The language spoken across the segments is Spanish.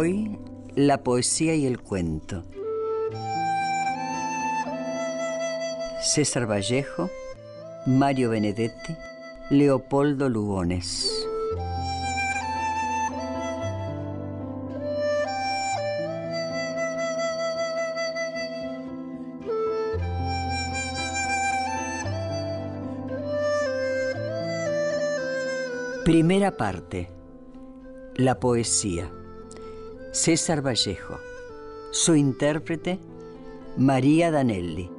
Hoy, la poesía y el cuento. César Vallejo, Mario Benedetti, Leopoldo Lugones. Primera parte. La poesía. César Vallejo. Su intérprete, María Danelli.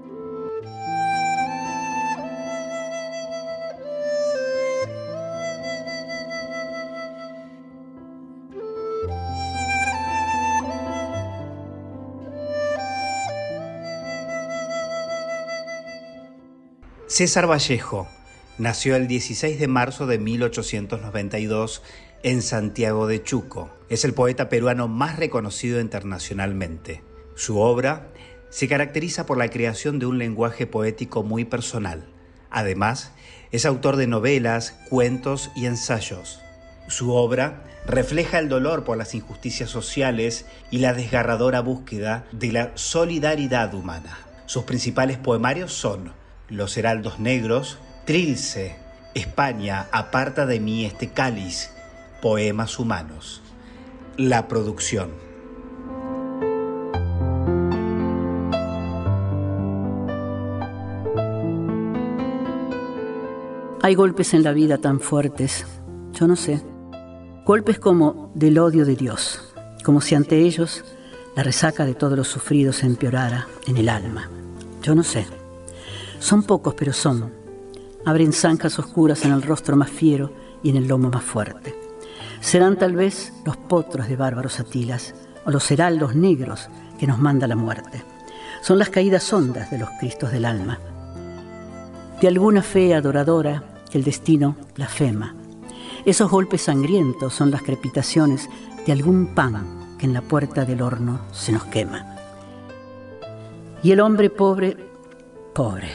César Vallejo nació el 16 de marzo de 1892 en Santiago de Chuco. Es el poeta peruano más reconocido internacionalmente. Su obra se caracteriza por la creación de un lenguaje poético muy personal. Además, es autor de novelas, cuentos y ensayos. Su obra refleja el dolor por las injusticias sociales y la desgarradora búsqueda de la solidaridad humana. Sus principales poemarios son Los Heraldos Negros, Trilce, España, aparta de mí este cáliz, Poemas Humanos. La producción. Hay golpes en la vida tan fuertes, yo no sé, golpes como del odio de Dios, como si ante ellos la resaca de todos los sufridos empeorara en el alma. Yo no sé. Son pocos, pero son. Abren zanjas oscuras en el rostro más fiero y en el lomo más fuerte. Serán tal vez los potros de bárbaros atilas o los heraldos negros que nos manda la muerte. Son las caídas hondas de los cristos del alma. De alguna fe adoradora que el destino blasfema. Esos golpes sangrientos son las crepitaciones de algún pan que en la puerta del horno se nos quema. Y el hombre pobre, pobre,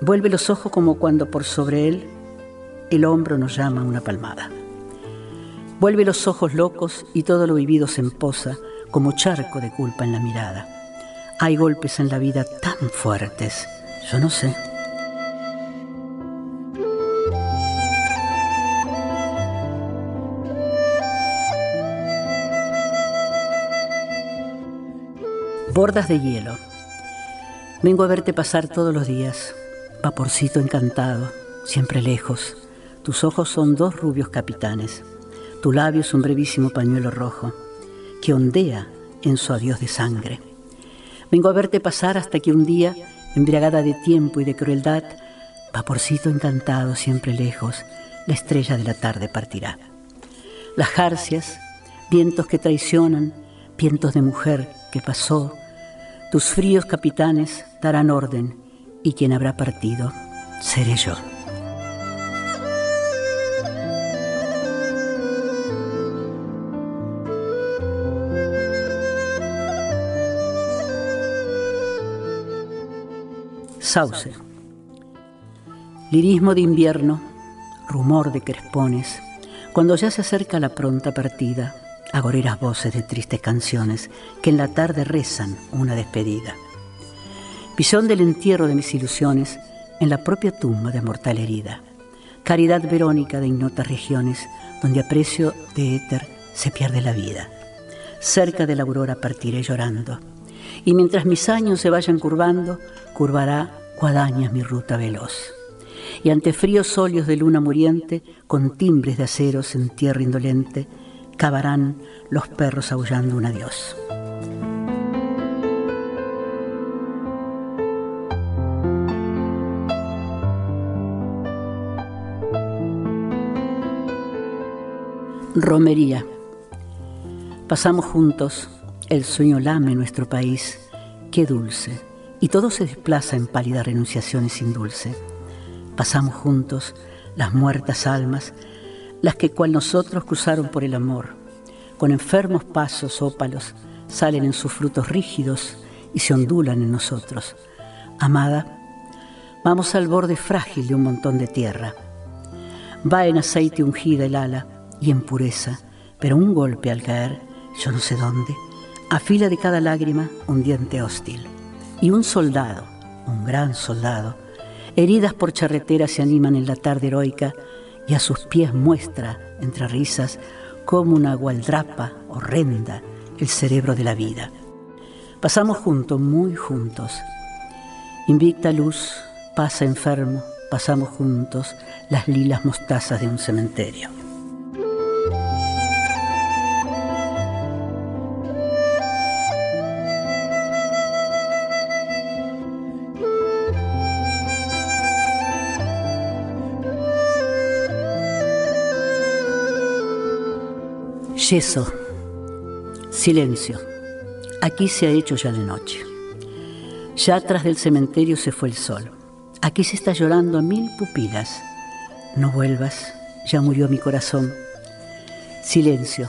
vuelve los ojos como cuando por sobre él el hombro nos llama una palmada. Vuelve los ojos locos y todo lo vivido se emposa como charco de culpa en la mirada. Hay golpes en la vida tan fuertes, yo no sé. Bordas de hielo. Vengo a verte pasar todos los días, vaporcito encantado, siempre lejos. Tus ojos son dos rubios capitanes. Tu labio es un brevísimo pañuelo rojo que ondea en su adiós de sangre. Vengo a verte pasar hasta que un día, embriagada de tiempo y de crueldad, vaporcito encantado siempre lejos, la estrella de la tarde partirá. Las jarcias, vientos que traicionan, vientos de mujer que pasó, tus fríos capitanes darán orden y quien habrá partido seré yo. Sauce. Lirismo de invierno, rumor de crespones, cuando ya se acerca la pronta partida, agoreras voces de tristes canciones que en la tarde rezan una despedida. Visión del entierro de mis ilusiones en la propia tumba de mortal herida. Caridad verónica de ignotas regiones, donde a precio de éter se pierde la vida. Cerca de la aurora partiré llorando, y mientras mis años se vayan curvando, curvará guadañas mi ruta veloz. Y ante fríos óleos de luna muriente, con timbres de aceros en tierra indolente, cavarán los perros aullando un adiós. Romería. Pasamos juntos, el sueño lame nuestro país, qué dulce, y todo se desplaza en pálidas renunciaciones sin dulce. Pasamos juntos las muertas almas, las que cual nosotros cruzaron por el amor, con enfermos pasos ópalos, salen en sus frutos rígidos y se ondulan en nosotros. Amada, vamos al borde frágil de un montón de tierra. Va en aceite ungida el ala, y en pureza, pero un golpe al caer, yo no sé dónde, afila de cada lágrima un diente hostil. Y un soldado, un gran soldado, heridas por charreteras se animan en la tarde heroica y a sus pies muestra, entre risas, como una gualdrapa horrenda el cerebro de la vida. Pasamos juntos, muy juntos. Invicta luz, pasa enfermo, pasamos juntos las lilas mostazas de un cementerio. Yeso. Silencio. Aquí se ha hecho ya de noche. Ya atrás del cementerio se fue el sol. Aquí se está llorando a mil pupilas. No vuelvas, ya murió mi corazón. Silencio.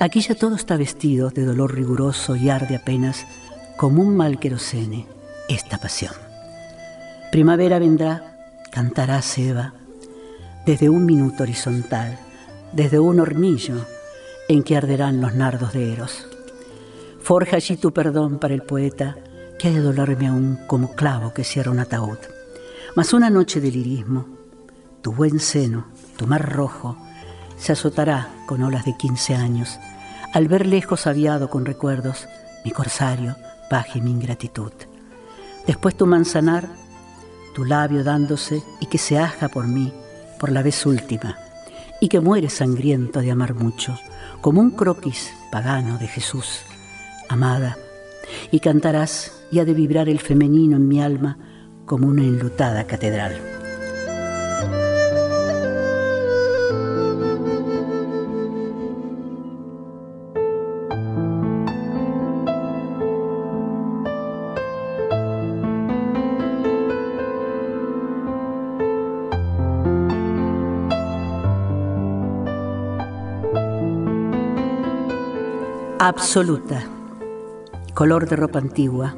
Aquí ya todo está vestido de dolor riguroso y arde apenas como un mal querosene esta pasión. Primavera vendrá, cantará Seba, desde un minuto horizontal, desde un hornillo en que arderán los nardos de Eros. Forja allí tu perdón para el poeta, que ha de dolerme aún como clavo que cierra un ataúd. Mas una noche de lirismo, tu buen seno, tu mar rojo, se azotará con olas de quince años, al ver lejos aviado con recuerdos mi corsario, paje mi ingratitud. Después tu manzanar, tu labio dándose y que se aja por mí, por la vez última, y que muere sangriento de amar mucho, como un croquis pagano de Jesús, amada, y cantarás y ha de vibrar el femenino en mi alma como una enlutada catedral. Absoluta, color de ropa antigua,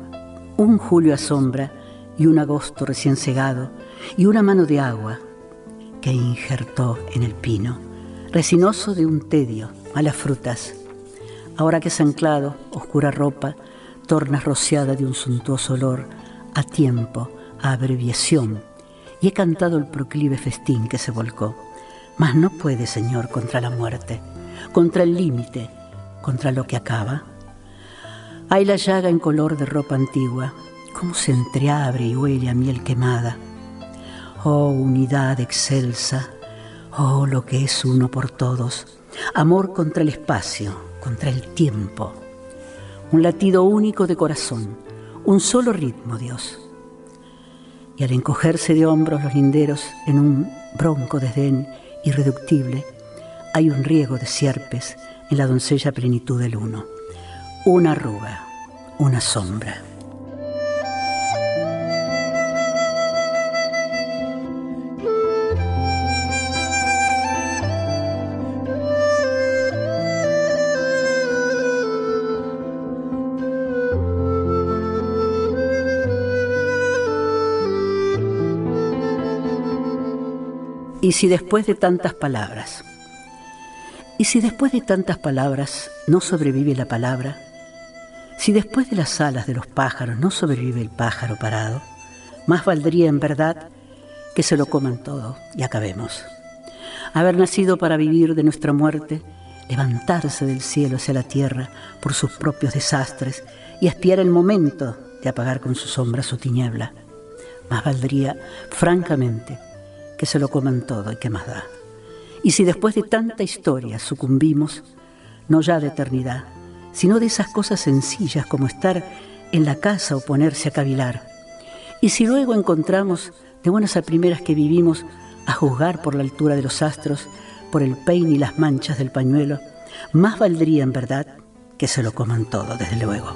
un julio a sombra y un agosto recién cegado y una mano de agua que injertó en el pino, resinoso de un tedio, malas frutas. Ahora que es anclado, oscura ropa, torna rociada de un suntuoso olor, a tiempo, a abreviación, y he cantado el proclive festín que se volcó. Mas no puede, Señor, contra la muerte, contra el límite, contra lo que acaba. Hay la llaga en color de ropa antigua, cómo se entreabre y huele a miel quemada. Oh unidad excelsa, oh lo que es uno por todos, amor contra el espacio, contra el tiempo. Un latido único de corazón, un solo ritmo, Dios. Y al encogerse de hombros los linderos en un bronco desdén irreductible, hay un riego de sierpes en la doncella plenitud del uno. Una arruga, una sombra. Y si después de tantas palabras ¿Y si después de tantas palabras no sobrevive la palabra? Si después de las alas de los pájaros no sobrevive el pájaro parado, Más valdría en verdad que se lo coman todo y acabemos. Haber nacido para vivir de nuestra muerte, levantarse del cielo hacia la tierra por sus propios desastres y espiar el momento de apagar con su sombra su tiniebla. Más valdría, francamente, que se lo coman todo y que más da. Y si después de tanta historia sucumbimos, no ya de eternidad, sino de esas cosas sencillas como estar en la casa o ponerse a cavilar. Y si luego encontramos de buenas a primeras que vivimos a juzgar por la altura de los astros, por el peine y las manchas del pañuelo, más valdría en verdad que se lo coman todo, desde luego.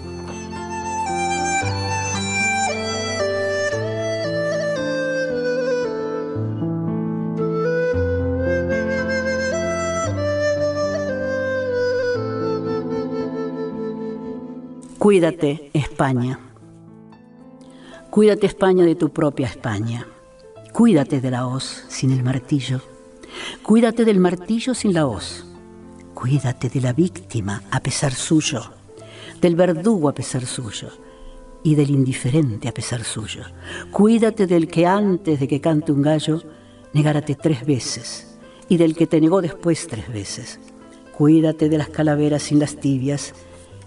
Cuídate, España. Cuídate, España, de tu propia España. Cuídate de la hoz sin el martillo. Cuídate del martillo sin la hoz. Cuídate de la víctima a pesar suyo, del verdugo a pesar suyo y del indiferente a pesar suyo. Cuídate del que antes de que cante un gallo negárate tres veces y del que te negó después tres veces. Cuídate de las calaveras sin las tibias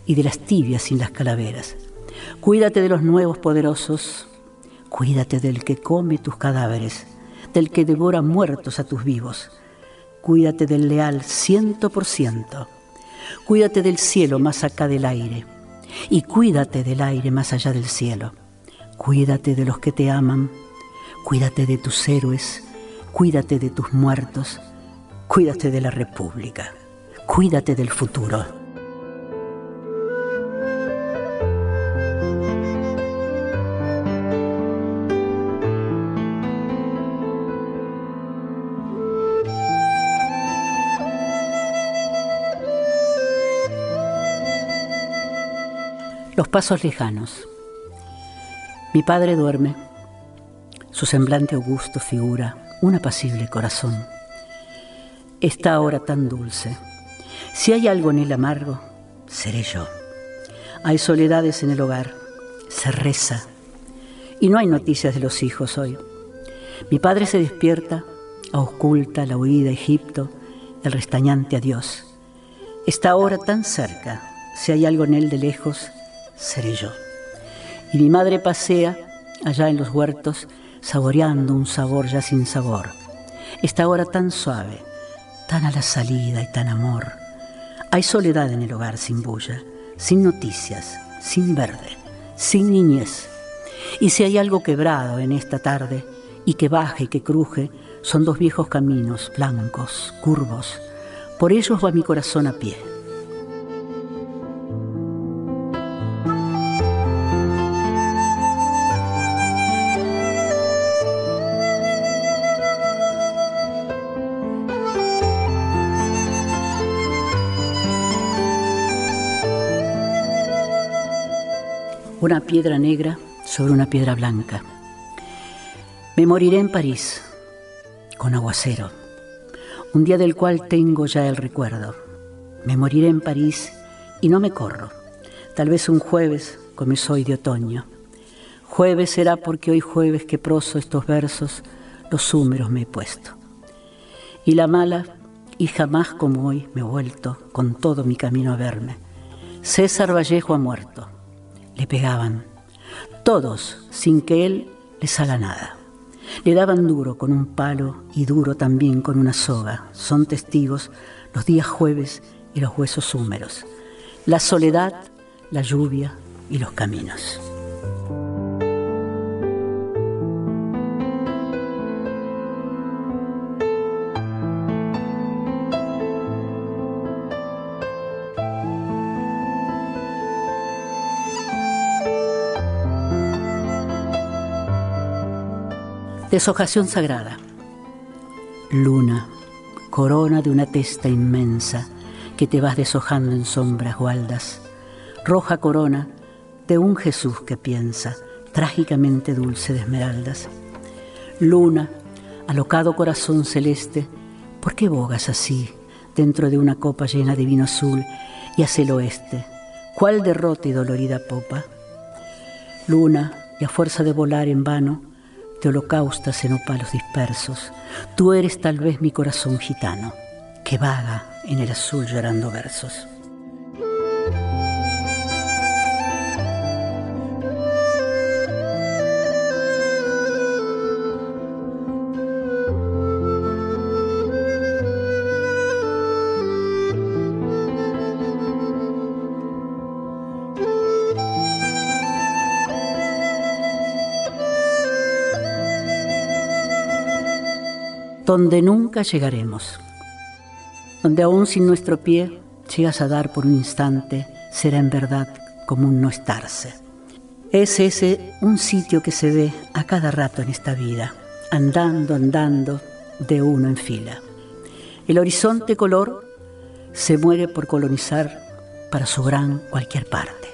y de las tibias sin las calaveras. Cuídate de los nuevos poderosos, cuídate del que come tus cadáveres, del que devora muertos a tus vivos. Cuídate del leal ciento por ciento. Cuídate del cielo más acá del aire. Y cuídate del aire más allá del cielo. Cuídate de los que te aman. Cuídate de tus héroes. Cuídate de tus muertos. Cuídate de la República. Cuídate del futuro. Los pasos lejanos. Mi padre duerme. Su semblante augusto figura un apacible corazón. Está ahora tan dulce. Si hay algo en él amargo, seré yo. Hay soledades en el hogar, se reza. Y no hay noticias de los hijos hoy. Mi padre se despierta, oculta la huida a Egipto, el restañante adiós. Está ahora tan cerca, si hay algo en él de lejos, seré yo. Y mi madre pasea allá en los huertos, saboreando un sabor ya sin sabor. Esta hora tan suave, tan a la salida y tan amor. Hay soledad en el hogar sin bulla, sin noticias, sin verde, sin niñez. Y si hay algo quebrado en esta tarde, y que baje y que cruje, son dos viejos caminos, blancos, curvos. Por ellos va mi corazón a pie. Una piedra negra sobre una piedra blanca. Me moriré en París, con aguacero, un día del cual tengo ya el recuerdo. Me moriré en París y no me corro, tal vez un jueves como soy de otoño. Jueves será porque hoy jueves que proso estos versos, los húmeros me he puesto. Y la mala, y jamás como hoy me he vuelto con todo mi camino a verme. César Vallejo ha muerto le pegaban, todos sin que él les haga nada. Le daban duro con un palo y duro también con una soga. Son testigos los días jueves y los huesos húmeros, la soledad, la lluvia y los caminos. Deshojación sagrada. Luna, corona de una testa inmensa que te vas deshojando en sombras gualdas. Roja corona de un Jesús que piensa, trágicamente dulce de esmeraldas. Luna, alocado corazón celeste, ¿por qué bogas así dentro de una copa llena de vino azul y hacia el oeste? ¿Cuál derrota y dolorida popa? Luna, y a fuerza de volar en vano, de holocaustas en opalos dispersos. Tú eres tal vez mi corazón gitano, que vaga en el azul llorando versos. Donde nunca llegaremos, donde aún sin nuestro pie llegas a dar por un instante, será en verdad como un no estarse. Es ese un sitio que se ve a cada rato en esta vida, andando, andando, de uno en fila. El horizonte color se muere por colonizar para su gran cualquier parte.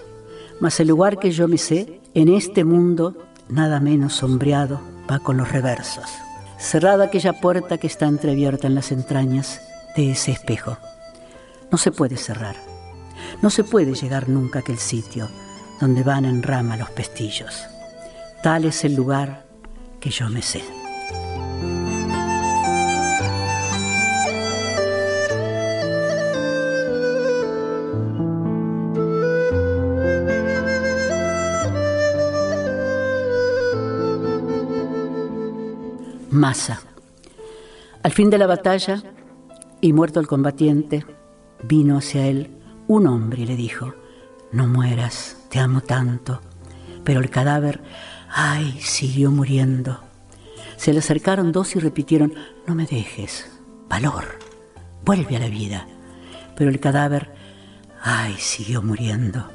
Mas el lugar que yo me sé, en este mundo, nada menos sombreado, va con los reversos cerrada aquella puerta que está entreabierta en las entrañas de ese espejo. No se puede cerrar, no se puede llegar nunca a aquel sitio donde van en rama los pestillos. Tal es el lugar que yo me sé. Masa. Al fin de la batalla, y muerto el combatiente, vino hacia él un hombre y le dijo, no mueras, te amo tanto. Pero el cadáver, ay, siguió muriendo. Se le acercaron dos y repitieron, no me dejes, valor, vuelve a la vida. Pero el cadáver, ay, siguió muriendo.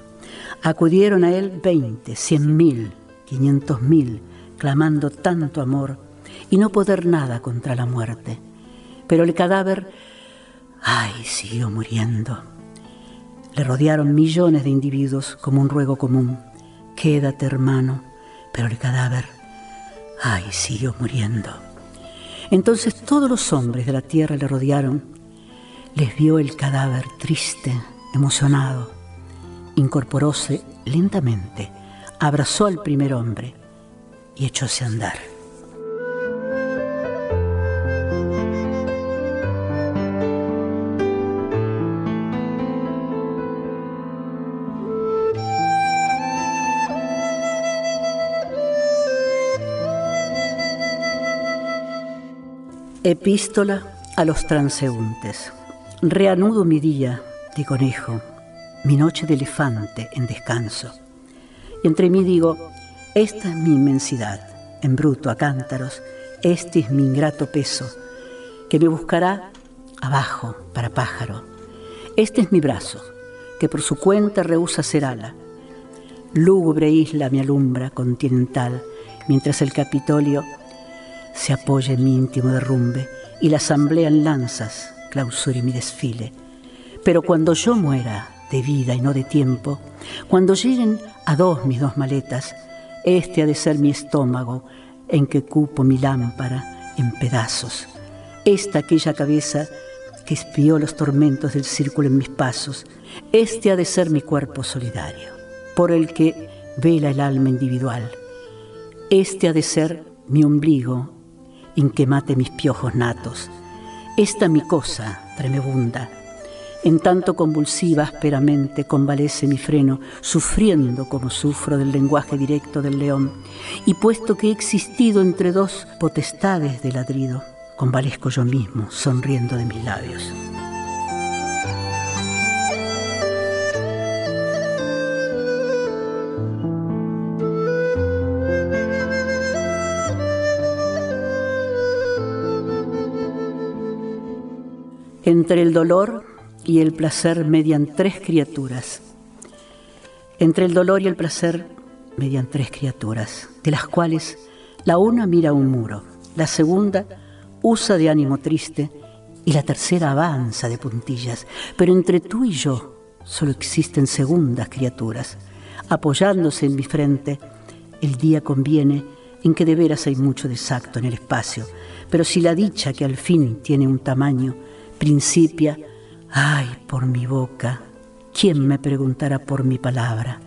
Acudieron a él veinte, cien mil, quinientos mil, clamando tanto amor y no poder nada contra la muerte. Pero el cadáver, ay, siguió muriendo. Le rodearon millones de individuos como un ruego común. Quédate, hermano. Pero el cadáver, ay, siguió muriendo. Entonces todos los hombres de la tierra le rodearon. Les vio el cadáver triste, emocionado. Incorporóse lentamente, abrazó al primer hombre y echóse a andar. Epístola a los transeúntes. Reanudo mi día de conejo, mi noche de elefante en descanso. Y entre mí digo, esta es mi inmensidad, en bruto a cántaros, este es mi ingrato peso, que me buscará abajo para pájaro. Este es mi brazo, que por su cuenta rehúsa ser ala. Lúgubre isla me alumbra continental, mientras el Capitolio se apoya en mi íntimo derrumbe y la asamblea en lanzas clausure mi desfile. Pero cuando yo muera de vida y no de tiempo, cuando lleguen a dos mis dos maletas, este ha de ser mi estómago en que cupo mi lámpara en pedazos. Esta aquella cabeza que espió los tormentos del círculo en mis pasos, este ha de ser mi cuerpo solidario, por el que vela el alma individual. Este ha de ser mi ombligo en que mate mis piojos natos. Esta mi cosa tremebunda, en tanto convulsiva ásperamente convalece mi freno, sufriendo como sufro del lenguaje directo del león, y puesto que he existido entre dos potestades de ladrido, convalezco yo mismo, sonriendo de mis labios. Entre el dolor y el placer median tres criaturas. Entre el dolor y el placer median tres criaturas, de las cuales la una mira un muro, la segunda usa de ánimo triste y la tercera avanza de puntillas. Pero entre tú y yo solo existen segundas criaturas. Apoyándose en mi frente, el día conviene en que de veras hay mucho desacto en el espacio, pero si la dicha que al fin tiene un tamaño, principia, ay, por mi boca, ¿quién me preguntará por mi palabra?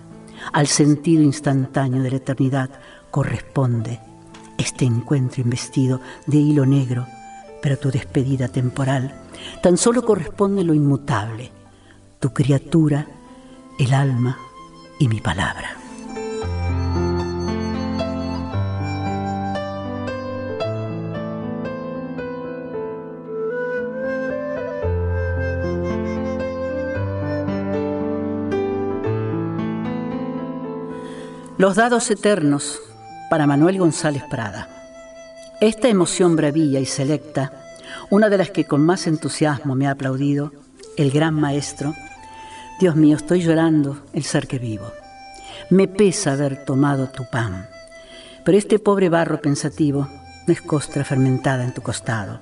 Al sentido instantáneo de la eternidad corresponde este encuentro investido de hilo negro, pero tu despedida temporal tan solo corresponde lo inmutable, tu criatura, el alma y mi palabra. Los dados eternos para Manuel González Prada. Esta emoción bravía y selecta, una de las que con más entusiasmo me ha aplaudido, el gran maestro, Dios mío, estoy llorando el ser que vivo. Me pesa haber tomado tu pan, pero este pobre barro pensativo no es costra fermentada en tu costado.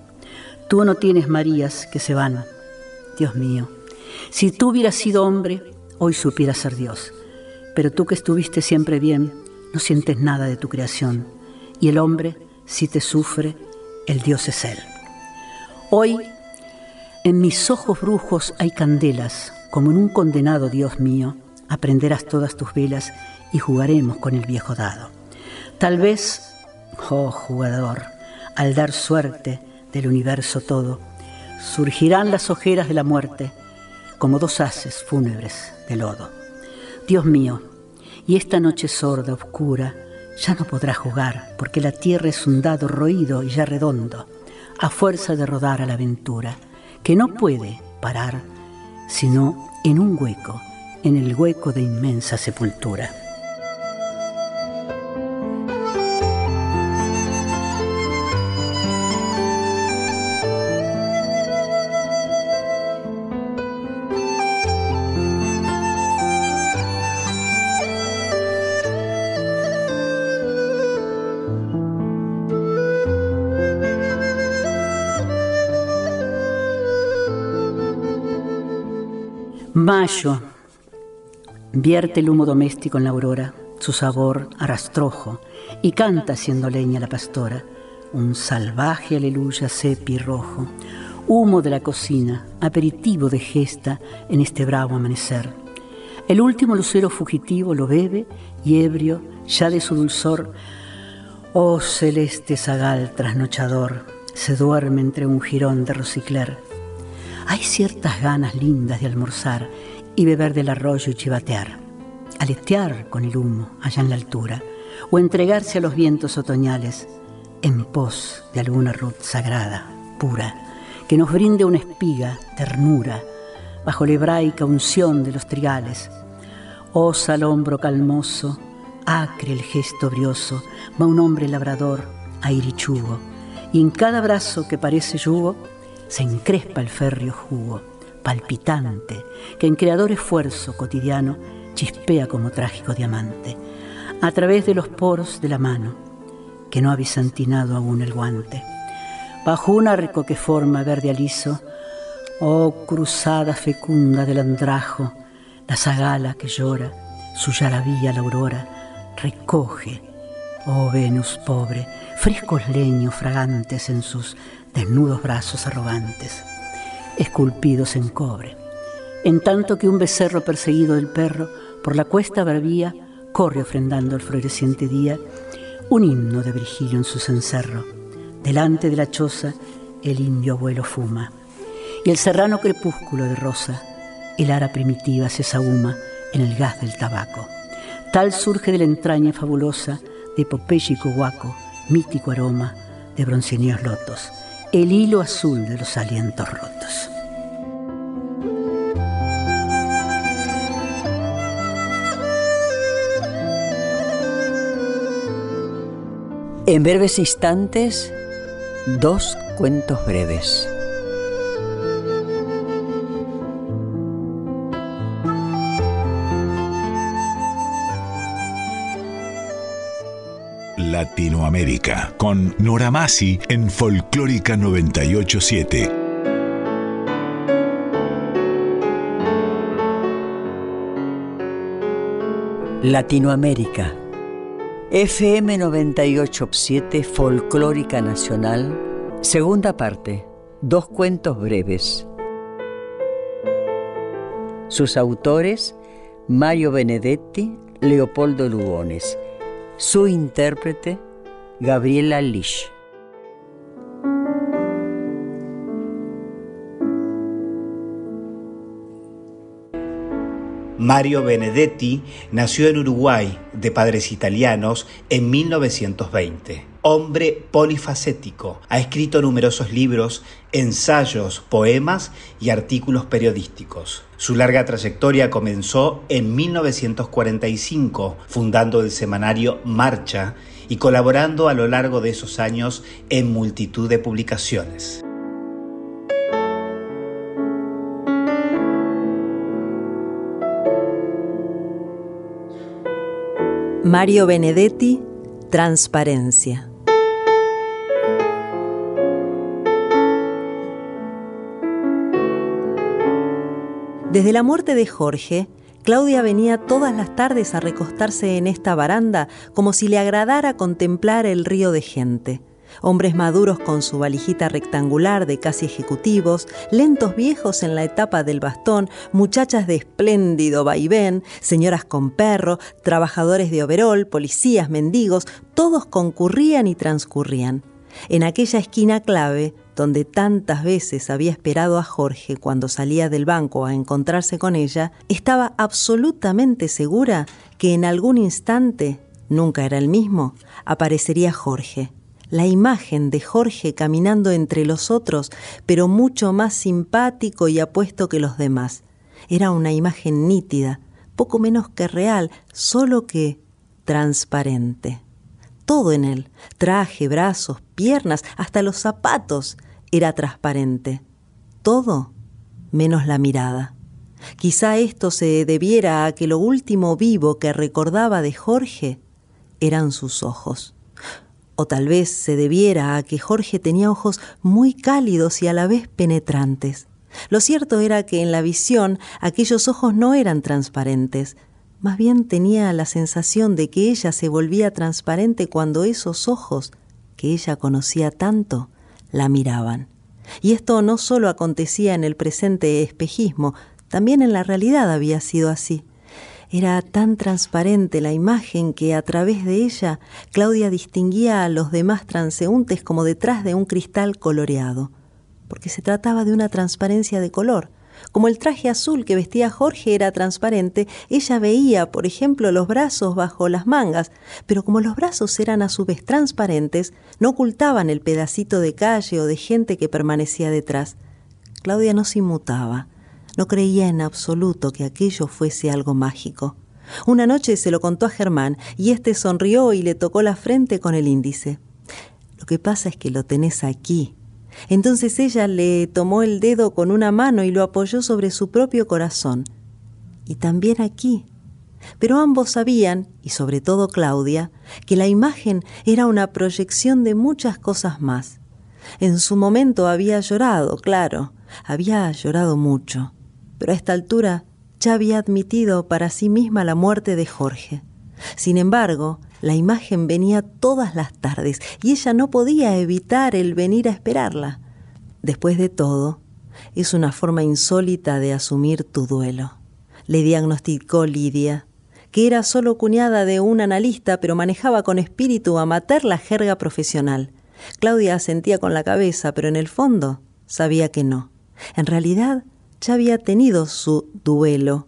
Tú no tienes Marías que se van. Dios mío, si tú hubieras sido hombre, hoy supieras ser Dios pero tú que estuviste siempre bien, no sientes nada de tu creación. Y el hombre, si te sufre, el Dios es Él. Hoy, en mis ojos brujos hay candelas, como en un condenado Dios mío, aprenderás todas tus velas y jugaremos con el viejo dado. Tal vez, oh jugador, al dar suerte del universo todo, surgirán las ojeras de la muerte como dos haces fúnebres de lodo. Dios mío, y esta noche sorda, oscura, ya no podrá jugar, porque la tierra es un dado roído y ya redondo, a fuerza de rodar a la aventura, que no puede parar, sino en un hueco, en el hueco de inmensa sepultura. Mayo vierte el humo doméstico en la aurora, su sabor a rastrojo, y canta siendo leña la pastora, un salvaje aleluya sepi rojo, humo de la cocina, aperitivo de gesta en este bravo amanecer. El último lucero fugitivo lo bebe y ebrio, ya de su dulzor, oh celeste zagal trasnochador, se duerme entre un jirón de rosicler hay ciertas ganas lindas de almorzar y beber del arroyo y chivatear, aletear con el humo allá en la altura, o entregarse a los vientos otoñales en pos de alguna ruta sagrada, pura, que nos brinde una espiga, ternura, bajo la hebraica unción de los trigales. Osa al hombro calmoso, acre el gesto brioso, va un hombre labrador, airichugo, y en cada brazo que parece yugo, se encrespa el férreo jugo, palpitante, que en creador esfuerzo cotidiano chispea como trágico diamante, a través de los poros de la mano, que no ha bisantinado aún el guante. Bajo un arco que forma verde aliso, oh cruzada fecunda del andrajo, la zagala que llora, su yaravía la aurora, recoge, oh Venus pobre, frescos leños fragantes en sus desnudos brazos arrogantes, esculpidos en cobre, en tanto que un becerro perseguido del perro por la cuesta bravía corre ofrendando al floreciente día un himno de Virgilio en su cencerro. Delante de la choza el indio abuelo fuma, y el serrano crepúsculo de rosa, el ara primitiva se sahuma en el gas del tabaco. Tal surge de la entraña fabulosa de popéyico guaco, mítico aroma de bronceníos lotos el hilo azul de los alientos rotos. En breves instantes, dos cuentos breves. Latinoamérica, con Nora Masi en Folclórica 987. Latinoamérica. FM 987 Folclórica Nacional. Segunda parte. Dos cuentos breves. Sus autores, Mario Benedetti, Leopoldo Lugones. Su intérprete, Gabriela Lish. Mario Benedetti nació en Uruguay, de padres italianos, en 1920. Hombre polifacético, ha escrito numerosos libros, ensayos, poemas y artículos periodísticos. Su larga trayectoria comenzó en 1945, fundando el semanario Marcha y colaborando a lo largo de esos años en multitud de publicaciones. Mario Benedetti, Transparencia. Desde la muerte de Jorge, Claudia venía todas las tardes a recostarse en esta baranda como si le agradara contemplar el río de gente hombres maduros con su valijita rectangular de casi ejecutivos, lentos viejos en la etapa del bastón, muchachas de espléndido vaivén, señoras con perro, trabajadores de overol, policías, mendigos, todos concurrían y transcurrían. En aquella esquina clave, donde tantas veces había esperado a Jorge cuando salía del banco a encontrarse con ella, estaba absolutamente segura que en algún instante, nunca era el mismo, aparecería Jorge la imagen de Jorge caminando entre los otros, pero mucho más simpático y apuesto que los demás. Era una imagen nítida, poco menos que real, solo que transparente. Todo en él, traje, brazos, piernas, hasta los zapatos, era transparente. Todo menos la mirada. Quizá esto se debiera a que lo último vivo que recordaba de Jorge eran sus ojos o tal vez se debiera a que Jorge tenía ojos muy cálidos y a la vez penetrantes. Lo cierto era que en la visión aquellos ojos no eran transparentes, más bien tenía la sensación de que ella se volvía transparente cuando esos ojos, que ella conocía tanto, la miraban. Y esto no solo acontecía en el presente espejismo, también en la realidad había sido así. Era tan transparente la imagen que a través de ella Claudia distinguía a los demás transeúntes como detrás de un cristal coloreado, porque se trataba de una transparencia de color. Como el traje azul que vestía Jorge era transparente, ella veía, por ejemplo, los brazos bajo las mangas, pero como los brazos eran a su vez transparentes, no ocultaban el pedacito de calle o de gente que permanecía detrás. Claudia no se inmutaba no creía en absoluto que aquello fuese algo mágico. Una noche se lo contó a Germán y éste sonrió y le tocó la frente con el índice. Lo que pasa es que lo tenés aquí. Entonces ella le tomó el dedo con una mano y lo apoyó sobre su propio corazón. Y también aquí. Pero ambos sabían, y sobre todo Claudia, que la imagen era una proyección de muchas cosas más. En su momento había llorado, claro, había llorado mucho pero a esta altura ya había admitido para sí misma la muerte de Jorge. Sin embargo, la imagen venía todas las tardes y ella no podía evitar el venir a esperarla. Después de todo, es una forma insólita de asumir tu duelo. Le diagnosticó Lidia, que era solo cuñada de un analista, pero manejaba con espíritu amateur la jerga profesional. Claudia asentía con la cabeza, pero en el fondo sabía que no. En realidad, ya había tenido su duelo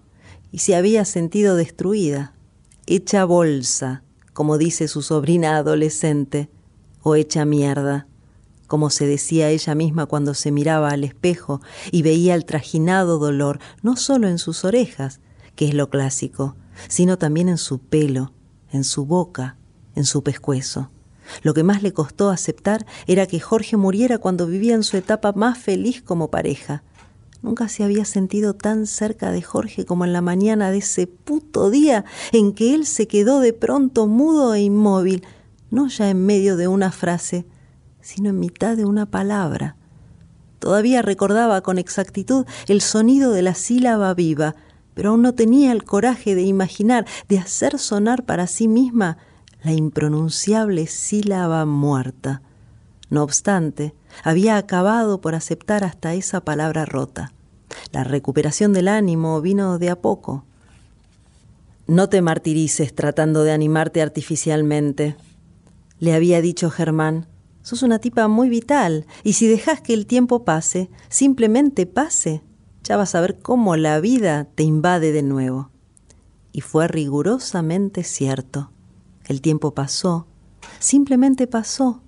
y se había sentido destruida, hecha bolsa, como dice su sobrina adolescente, o hecha mierda, como se decía ella misma cuando se miraba al espejo y veía el trajinado dolor, no solo en sus orejas, que es lo clásico, sino también en su pelo, en su boca, en su pescuezo. Lo que más le costó aceptar era que Jorge muriera cuando vivía en su etapa más feliz como pareja, Nunca se había sentido tan cerca de Jorge como en la mañana de ese puto día en que él se quedó de pronto mudo e inmóvil, no ya en medio de una frase, sino en mitad de una palabra. Todavía recordaba con exactitud el sonido de la sílaba viva, pero aún no tenía el coraje de imaginar, de hacer sonar para sí misma la impronunciable sílaba muerta. No obstante, había acabado por aceptar hasta esa palabra rota. La recuperación del ánimo vino de a poco. No te martirices tratando de animarte artificialmente. le había dicho Germán. Sos una tipa muy vital, y si dejas que el tiempo pase, simplemente pase, ya vas a ver cómo la vida te invade de nuevo. Y fue rigurosamente cierto. El tiempo pasó, simplemente pasó,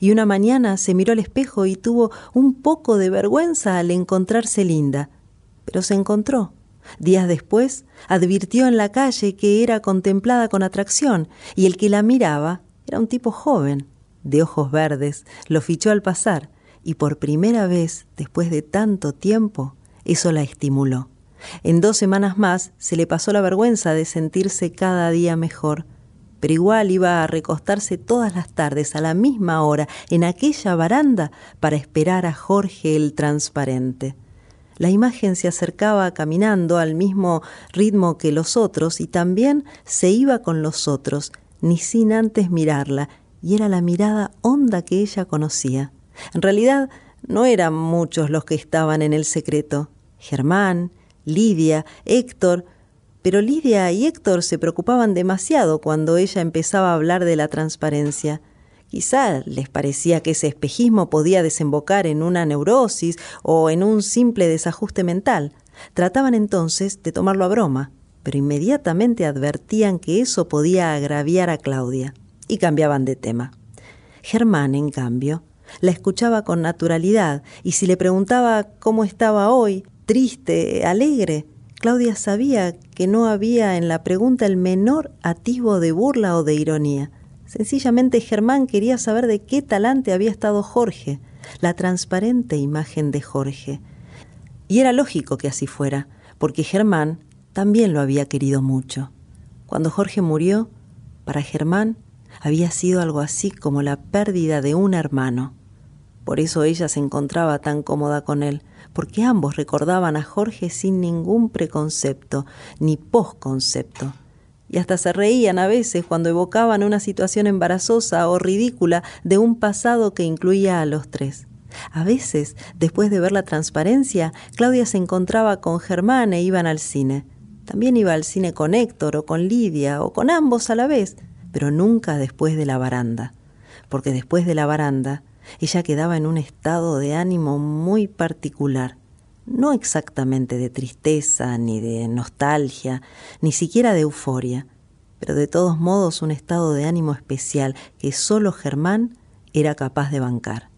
y una mañana se miró al espejo y tuvo un poco de vergüenza al encontrarse linda, pero se encontró. Días después, advirtió en la calle que era contemplada con atracción, y el que la miraba era un tipo joven, de ojos verdes, lo fichó al pasar, y por primera vez, después de tanto tiempo, eso la estimuló. En dos semanas más se le pasó la vergüenza de sentirse cada día mejor, pero igual iba a recostarse todas las tardes a la misma hora en aquella baranda para esperar a Jorge el transparente. La imagen se acercaba caminando al mismo ritmo que los otros y también se iba con los otros, ni sin antes mirarla, y era la mirada honda que ella conocía. En realidad, no eran muchos los que estaban en el secreto. Germán, Lidia, Héctor, pero Lidia y Héctor se preocupaban demasiado cuando ella empezaba a hablar de la transparencia. Quizá les parecía que ese espejismo podía desembocar en una neurosis o en un simple desajuste mental. Trataban entonces de tomarlo a broma, pero inmediatamente advertían que eso podía agraviar a Claudia y cambiaban de tema. Germán, en cambio, la escuchaba con naturalidad y si le preguntaba cómo estaba hoy, triste, alegre. Claudia sabía que no había en la pregunta el menor atisbo de burla o de ironía. Sencillamente Germán quería saber de qué talante había estado Jorge, la transparente imagen de Jorge. Y era lógico que así fuera, porque Germán también lo había querido mucho. Cuando Jorge murió, para Germán había sido algo así como la pérdida de un hermano. Por eso ella se encontraba tan cómoda con él, porque ambos recordaban a Jorge sin ningún preconcepto ni posconcepto. Y hasta se reían a veces cuando evocaban una situación embarazosa o ridícula de un pasado que incluía a los tres. A veces, después de ver la transparencia, Claudia se encontraba con Germán e iban al cine. También iba al cine con Héctor o con Lidia o con ambos a la vez, pero nunca después de la baranda, porque después de la baranda ella quedaba en un estado de ánimo muy particular, no exactamente de tristeza, ni de nostalgia, ni siquiera de euforia, pero de todos modos un estado de ánimo especial que solo Germán era capaz de bancar.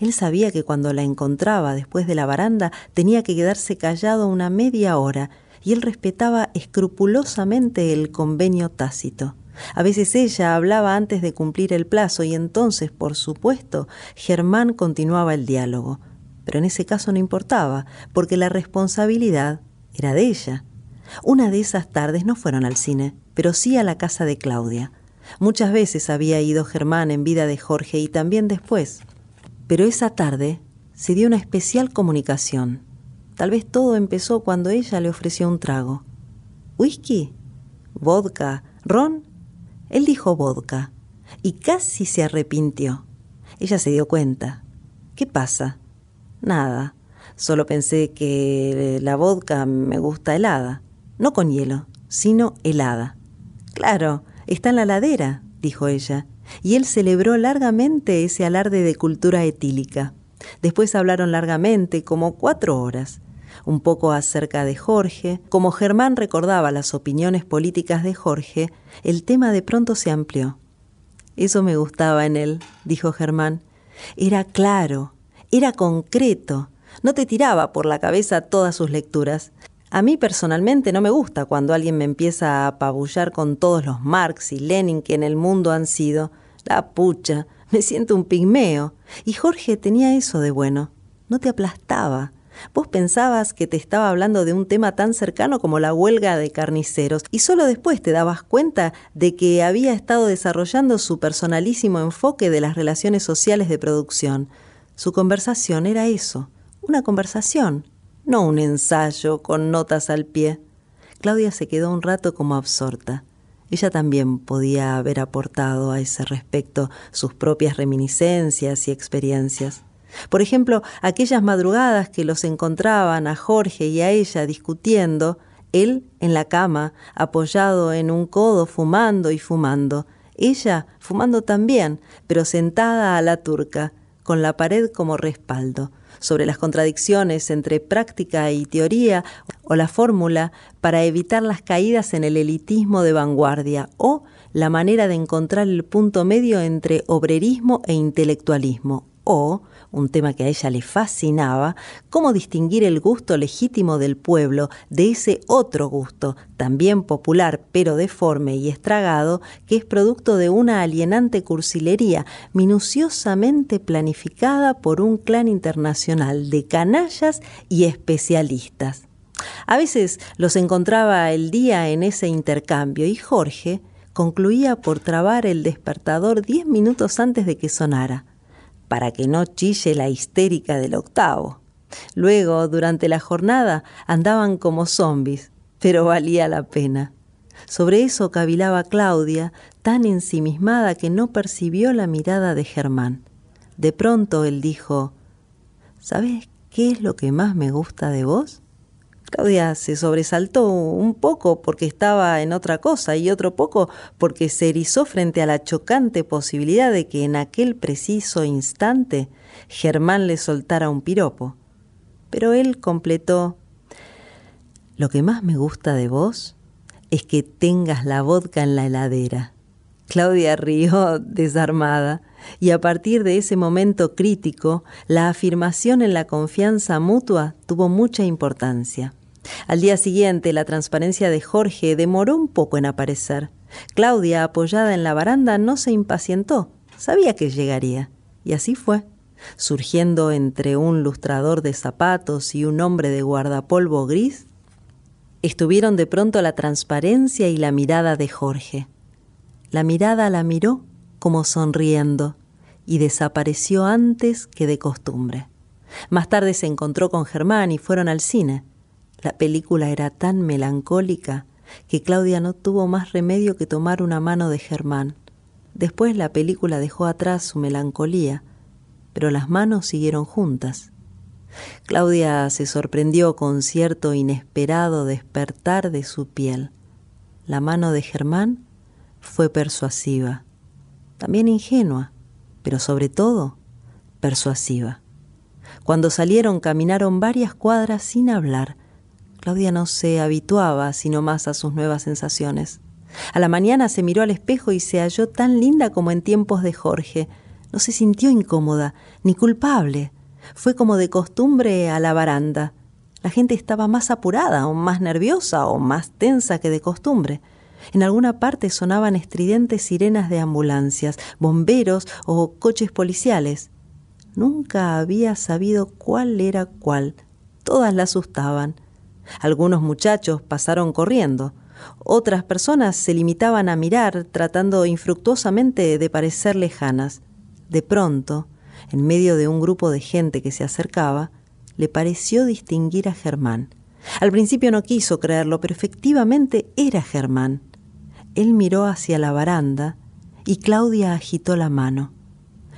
Él sabía que cuando la encontraba después de la baranda tenía que quedarse callado una media hora, y él respetaba escrupulosamente el convenio tácito. A veces ella hablaba antes de cumplir el plazo y entonces, por supuesto, Germán continuaba el diálogo. Pero en ese caso no importaba, porque la responsabilidad era de ella. Una de esas tardes no fueron al cine, pero sí a la casa de Claudia. Muchas veces había ido Germán en vida de Jorge y también después. Pero esa tarde se dio una especial comunicación. Tal vez todo empezó cuando ella le ofreció un trago. ¿Whisky? ¿Vodka? ¿Ron? Él dijo vodka y casi se arrepintió. Ella se dio cuenta. ¿Qué pasa? Nada. Solo pensé que la vodka me gusta helada. No con hielo, sino helada. Claro, está en la ladera, dijo ella, y él celebró largamente ese alarde de cultura etílica. Después hablaron largamente, como cuatro horas un poco acerca de Jorge. Como Germán recordaba las opiniones políticas de Jorge, el tema de pronto se amplió. Eso me gustaba en él, dijo Germán. Era claro, era concreto, no te tiraba por la cabeza todas sus lecturas. A mí personalmente no me gusta cuando alguien me empieza a apabullar con todos los Marx y Lenin que en el mundo han sido. La pucha, me siento un pigmeo. Y Jorge tenía eso de bueno. No te aplastaba, Vos pensabas que te estaba hablando de un tema tan cercano como la huelga de carniceros y solo después te dabas cuenta de que había estado desarrollando su personalísimo enfoque de las relaciones sociales de producción. Su conversación era eso, una conversación, no un ensayo con notas al pie. Claudia se quedó un rato como absorta. Ella también podía haber aportado a ese respecto sus propias reminiscencias y experiencias. Por ejemplo, aquellas madrugadas que los encontraban a Jorge y a ella discutiendo, él en la cama, apoyado en un codo, fumando y fumando, ella fumando también, pero sentada a la turca, con la pared como respaldo, sobre las contradicciones entre práctica y teoría o la fórmula para evitar las caídas en el elitismo de vanguardia o la manera de encontrar el punto medio entre obrerismo e intelectualismo o un tema que a ella le fascinaba, cómo distinguir el gusto legítimo del pueblo de ese otro gusto, también popular pero deforme y estragado, que es producto de una alienante cursilería minuciosamente planificada por un clan internacional de canallas y especialistas. A veces los encontraba el día en ese intercambio y Jorge concluía por trabar el despertador diez minutos antes de que sonara para que no chille la histérica del octavo. Luego, durante la jornada, andaban como zombis, pero valía la pena. Sobre eso cavilaba Claudia, tan ensimismada que no percibió la mirada de Germán. De pronto él dijo, ¿Sabes qué es lo que más me gusta de vos? Claudia se sobresaltó un poco porque estaba en otra cosa y otro poco porque se erizó frente a la chocante posibilidad de que en aquel preciso instante Germán le soltara un piropo. Pero él completó, lo que más me gusta de vos es que tengas la vodka en la heladera. Claudia rió desarmada y a partir de ese momento crítico, la afirmación en la confianza mutua tuvo mucha importancia. Al día siguiente, la transparencia de Jorge demoró un poco en aparecer. Claudia, apoyada en la baranda, no se impacientó. Sabía que llegaría. Y así fue. Surgiendo entre un lustrador de zapatos y un hombre de guardapolvo gris, estuvieron de pronto la transparencia y la mirada de Jorge. La mirada la miró como sonriendo y desapareció antes que de costumbre. Más tarde se encontró con Germán y fueron al cine. La película era tan melancólica que Claudia no tuvo más remedio que tomar una mano de Germán. Después la película dejó atrás su melancolía, pero las manos siguieron juntas. Claudia se sorprendió con cierto inesperado despertar de su piel. La mano de Germán fue persuasiva, también ingenua, pero sobre todo persuasiva. Cuando salieron caminaron varias cuadras sin hablar, Claudia no se habituaba sino más a sus nuevas sensaciones. A la mañana se miró al espejo y se halló tan linda como en tiempos de Jorge. No se sintió incómoda ni culpable. Fue como de costumbre a la baranda. La gente estaba más apurada o más nerviosa o más tensa que de costumbre. En alguna parte sonaban estridentes sirenas de ambulancias, bomberos o coches policiales. Nunca había sabido cuál era cuál. Todas la asustaban. Algunos muchachos pasaron corriendo. Otras personas se limitaban a mirar, tratando infructuosamente de parecer lejanas. De pronto, en medio de un grupo de gente que se acercaba, le pareció distinguir a Germán. Al principio no quiso creerlo, pero efectivamente era Germán. Él miró hacia la baranda y Claudia agitó la mano.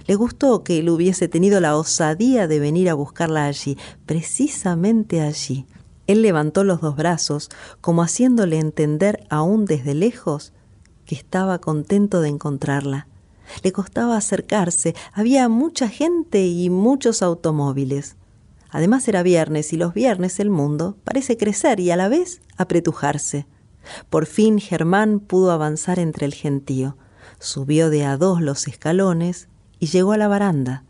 Le gustó que él hubiese tenido la osadía de venir a buscarla allí, precisamente allí, él levantó los dos brazos, como haciéndole entender aún desde lejos que estaba contento de encontrarla. Le costaba acercarse, había mucha gente y muchos automóviles. Además era viernes y los viernes el mundo parece crecer y a la vez apretujarse. Por fin Germán pudo avanzar entre el gentío. Subió de a dos los escalones y llegó a la baranda.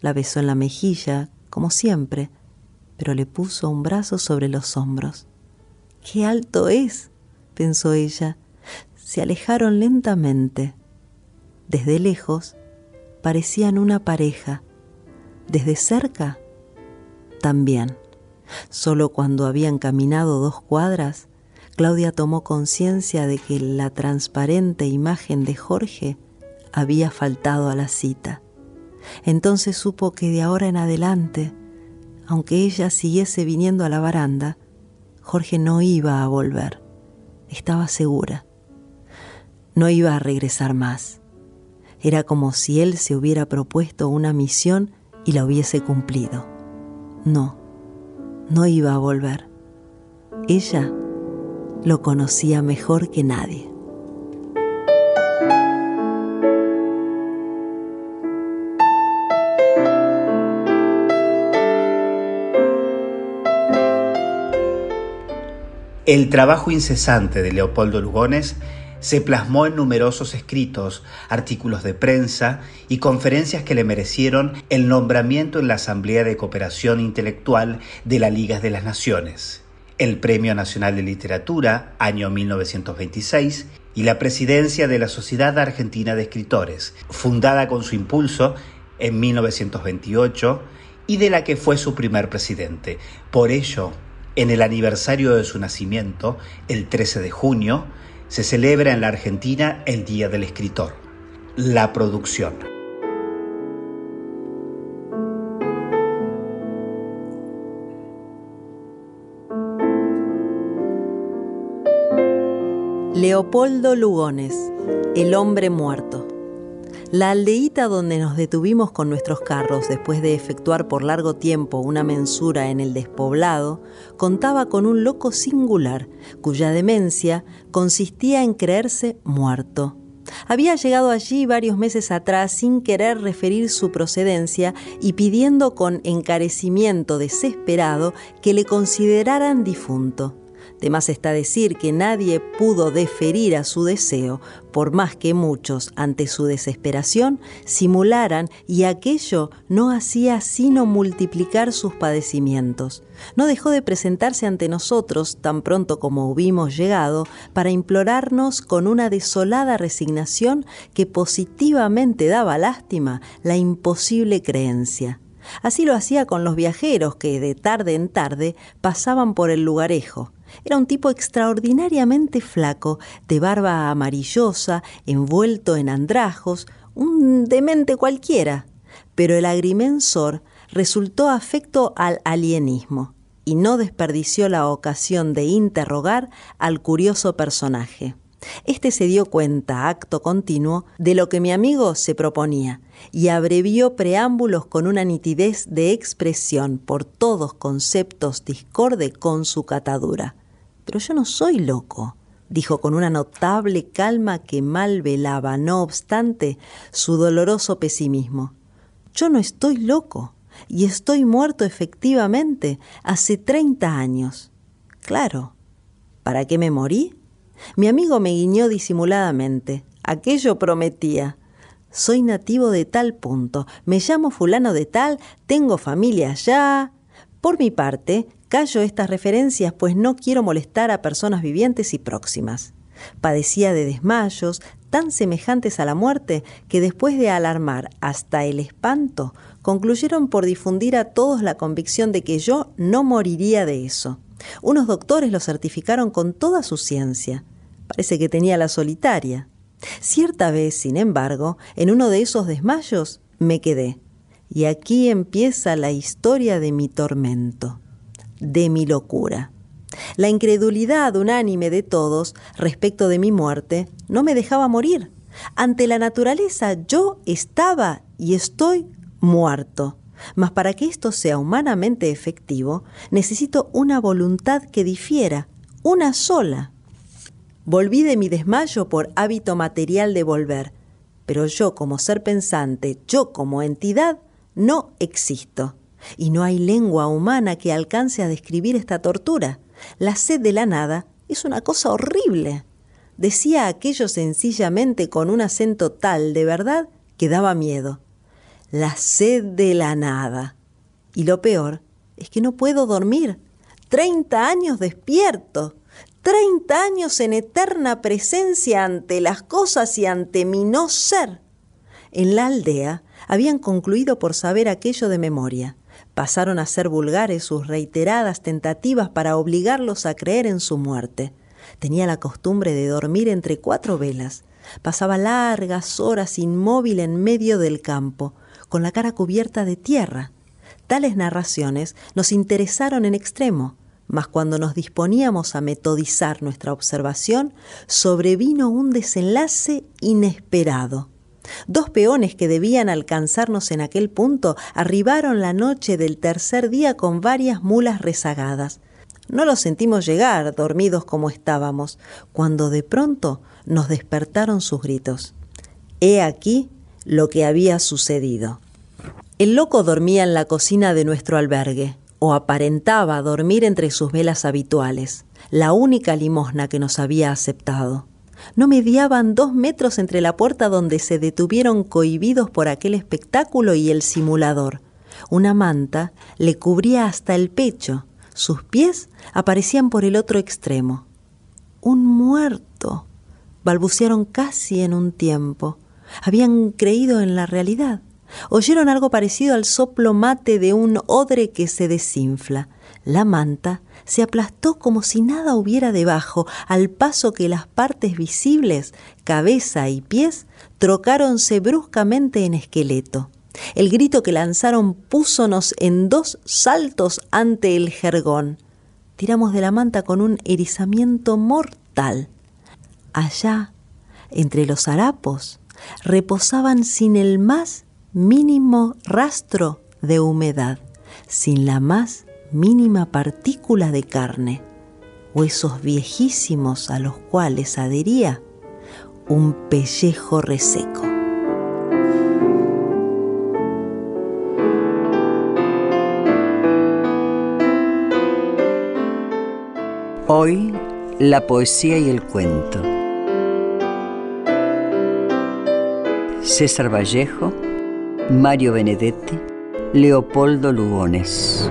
La besó en la mejilla, como siempre, pero le puso un brazo sobre los hombros. ¡Qué alto es! pensó ella. Se alejaron lentamente. Desde lejos parecían una pareja. Desde cerca también. Solo cuando habían caminado dos cuadras, Claudia tomó conciencia de que la transparente imagen de Jorge había faltado a la cita. Entonces supo que de ahora en adelante aunque ella siguiese viniendo a la baranda, Jorge no iba a volver. Estaba segura. No iba a regresar más. Era como si él se hubiera propuesto una misión y la hubiese cumplido. No, no iba a volver. Ella lo conocía mejor que nadie. El trabajo incesante de Leopoldo Lugones se plasmó en numerosos escritos, artículos de prensa y conferencias que le merecieron el nombramiento en la Asamblea de Cooperación Intelectual de la Liga de las Naciones, el Premio Nacional de Literatura, año 1926, y la presidencia de la Sociedad Argentina de Escritores, fundada con su impulso en 1928 y de la que fue su primer presidente. Por ello, en el aniversario de su nacimiento, el 13 de junio, se celebra en la Argentina el Día del Escritor, la producción. Leopoldo Lugones, El hombre muerto. La aldeíta donde nos detuvimos con nuestros carros después de efectuar por largo tiempo una mensura en el despoblado, contaba con un loco singular, cuya demencia consistía en creerse muerto. Había llegado allí varios meses atrás sin querer referir su procedencia y pidiendo con encarecimiento desesperado que le consideraran difunto. De más está decir que nadie pudo deferir a su deseo, por más que muchos, ante su desesperación, simularan y aquello no hacía sino multiplicar sus padecimientos. No dejó de presentarse ante nosotros tan pronto como hubimos llegado para implorarnos con una desolada resignación que positivamente daba lástima la imposible creencia. Así lo hacía con los viajeros que de tarde en tarde pasaban por el lugarejo era un tipo extraordinariamente flaco, de barba amarillosa, envuelto en andrajos, un demente cualquiera. Pero el agrimensor resultó afecto al alienismo y no desperdició la ocasión de interrogar al curioso personaje. Este se dio cuenta, acto continuo, de lo que mi amigo se proponía y abrevió preámbulos con una nitidez de expresión por todos conceptos discorde con su catadura. Pero yo no soy loco, dijo con una notable calma que mal velaba, no obstante, su doloroso pesimismo. Yo no estoy loco y estoy muerto efectivamente hace treinta años. Claro. ¿Para qué me morí? Mi amigo me guiñó disimuladamente. Aquello prometía. Soy nativo de tal punto, me llamo fulano de tal, tengo familia allá. Por mi parte, callo estas referencias pues no quiero molestar a personas vivientes y próximas. Padecía de desmayos tan semejantes a la muerte que después de alarmar hasta el espanto, concluyeron por difundir a todos la convicción de que yo no moriría de eso. Unos doctores lo certificaron con toda su ciencia. Parece que tenía la solitaria. Cierta vez, sin embargo, en uno de esos desmayos me quedé. Y aquí empieza la historia de mi tormento, de mi locura. La incredulidad unánime de todos respecto de mi muerte no me dejaba morir. Ante la naturaleza yo estaba y estoy muerto. Mas para que esto sea humanamente efectivo, necesito una voluntad que difiera, una sola. Volví de mi desmayo por hábito material de volver, pero yo como ser pensante, yo como entidad, no existo. Y no hay lengua humana que alcance a describir esta tortura. La sed de la nada es una cosa horrible. Decía aquello sencillamente con un acento tal de verdad que daba miedo. La sed de la nada. Y lo peor es que no puedo dormir. Treinta años despierto. Treinta años en eterna presencia ante las cosas y ante mi no ser. En la aldea habían concluido por saber aquello de memoria. Pasaron a ser vulgares sus reiteradas tentativas para obligarlos a creer en su muerte. Tenía la costumbre de dormir entre cuatro velas. Pasaba largas horas inmóvil en medio del campo, con la cara cubierta de tierra. Tales narraciones nos interesaron en extremo mas cuando nos disponíamos a metodizar nuestra observación, sobrevino un desenlace inesperado. Dos peones que debían alcanzarnos en aquel punto arribaron la noche del tercer día con varias mulas rezagadas. No los sentimos llegar, dormidos como estábamos, cuando de pronto nos despertaron sus gritos. He aquí lo que había sucedido. El loco dormía en la cocina de nuestro albergue o aparentaba dormir entre sus velas habituales. la única limosna que nos había aceptado. No mediaban dos metros entre la puerta donde se detuvieron cohibidos por aquel espectáculo y el simulador. Una manta le cubría hasta el pecho. Sus pies aparecían por el otro extremo. Un muerto, balbucearon casi en un tiempo. Habían creído en la realidad. Oyeron algo parecido al soplo mate de un odre que se desinfla. La manta se aplastó como si nada hubiera debajo, al paso que las partes visibles, cabeza y pies, trocáronse bruscamente en esqueleto. El grito que lanzaron púsonos en dos saltos ante el jergón. Tiramos de la manta con un erizamiento mortal. Allá, entre los harapos, reposaban sin el más mínimo rastro de humedad, sin la más mínima partícula de carne, huesos viejísimos a los cuales adhería un pellejo reseco. Hoy, la poesía y el cuento. César Vallejo, Mario Benedetti, Leopoldo Lugones.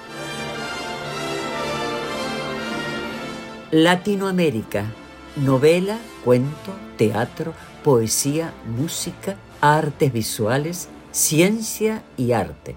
Latinoamérica. Novela, cuento, teatro, poesía, música, artes visuales, ciencia y arte.